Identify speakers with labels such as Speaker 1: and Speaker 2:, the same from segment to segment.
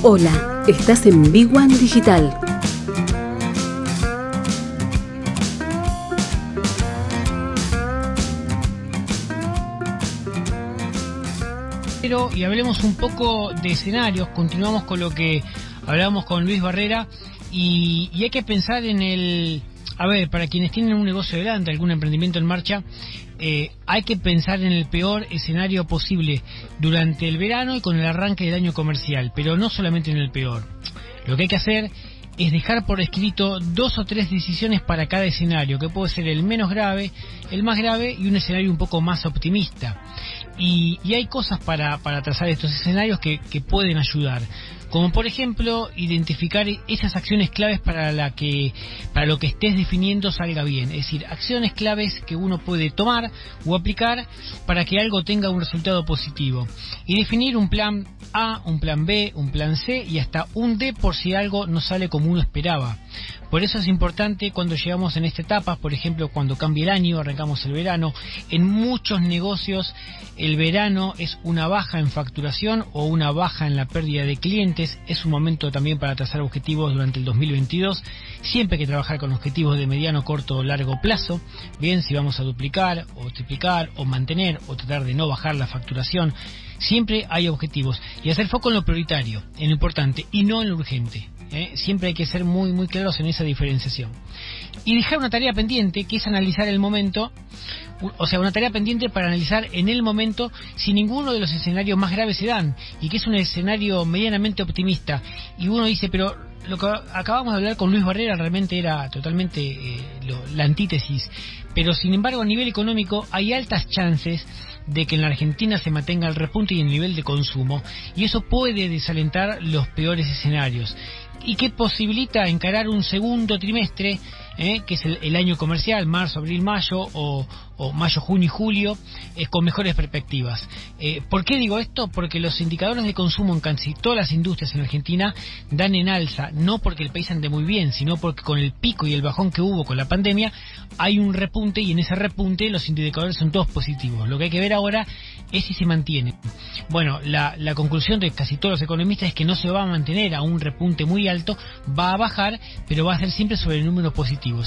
Speaker 1: Hola, estás en Big One Digital.
Speaker 2: Y hablemos un poco de escenarios, continuamos con lo que hablábamos con Luis Barrera y hay que pensar en el, a ver, para quienes tienen un negocio delante, algún emprendimiento en marcha, eh, hay que pensar en el peor escenario posible durante el verano y con el arranque del año comercial, pero no solamente en el peor. Lo que hay que hacer es dejar por escrito dos o tres decisiones para cada escenario, que puede ser el menos grave, el más grave y un escenario un poco más optimista. Y, hay cosas para, para trazar estos escenarios que, que pueden ayudar como por ejemplo identificar esas acciones claves para la que para lo que estés definiendo salga bien, es decir, acciones claves que uno puede tomar o aplicar para que algo tenga un resultado positivo y definir un plan A, un plan B, un plan C y hasta un D por si algo no sale como uno esperaba. Por eso es importante cuando llegamos en esta etapa, por ejemplo, cuando cambia el año, arrancamos el verano, en muchos negocios el verano es una baja en facturación o una baja en la pérdida de clientes, es un momento también para trazar objetivos durante el 2022, siempre hay que trabajar con objetivos de mediano, corto o largo plazo, bien si vamos a duplicar o triplicar o mantener o tratar de no bajar la facturación, siempre hay objetivos. Y hacer foco en lo prioritario, en lo importante y no en lo urgente. ¿Eh? siempre hay que ser muy muy claros en esa diferenciación. Y dejar una tarea pendiente, que es analizar el momento, o sea, una tarea pendiente para analizar en el momento si ninguno de los escenarios más graves se dan, y que es un escenario medianamente optimista. Y uno dice, pero lo que acabamos de hablar con Luis Barrera realmente era totalmente eh, la antítesis. Pero sin embargo, a nivel económico hay altas chances de que en la Argentina se mantenga el repunte y el nivel de consumo, y eso puede desalentar los peores escenarios. Y que posibilita encarar un segundo trimestre, eh, que es el, año comercial, marzo, abril, mayo, o, mayo, junio y julio, eh, con mejores perspectivas. Eh, ¿Por qué digo esto? Porque los indicadores de consumo en casi todas las industrias en Argentina dan en alza, no porque el país ande muy bien, sino porque con el pico y el bajón que hubo con la pandemia, hay un repunte y en ese repunte los indicadores son todos positivos. Lo que hay que ver ahora es si se mantiene. Bueno, la, conclusión de casi todos los economistas es que no se va a mantener a un repunte muy alto, va a bajar, pero va a ser siempre sobre números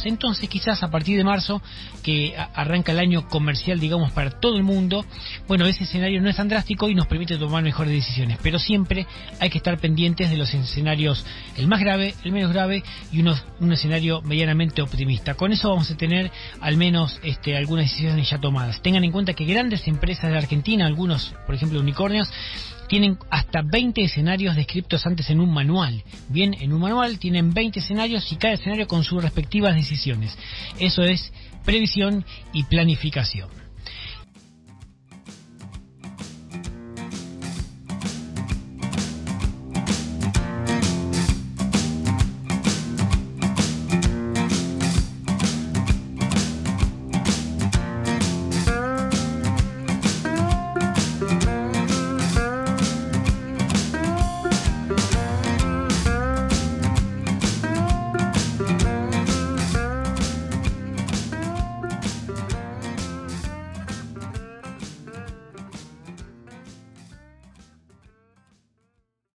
Speaker 2: Entonces, quizás a partir de marzo, que arranca el año comercial, digamos, para todo el mundo, bueno, ese escenario no es tan drástico y nos permite tomar mejores decisiones. Pero siempre hay que estar pendientes de los escenarios, el más grave, el menos grave y unos, un escenario medianamente optimista. Con eso vamos a tener al menos este, algunas decisiones ya tomadas. Tengan en cuenta que grandes empresas de Argentina, algunos, por ejemplo, unicornios, tienen hasta 20 escenarios descritos antes en un manual. Bien, en un manual tienen 20 escenarios y cada escenario con sus respectivas decisiones. Eso es previsión y planificación.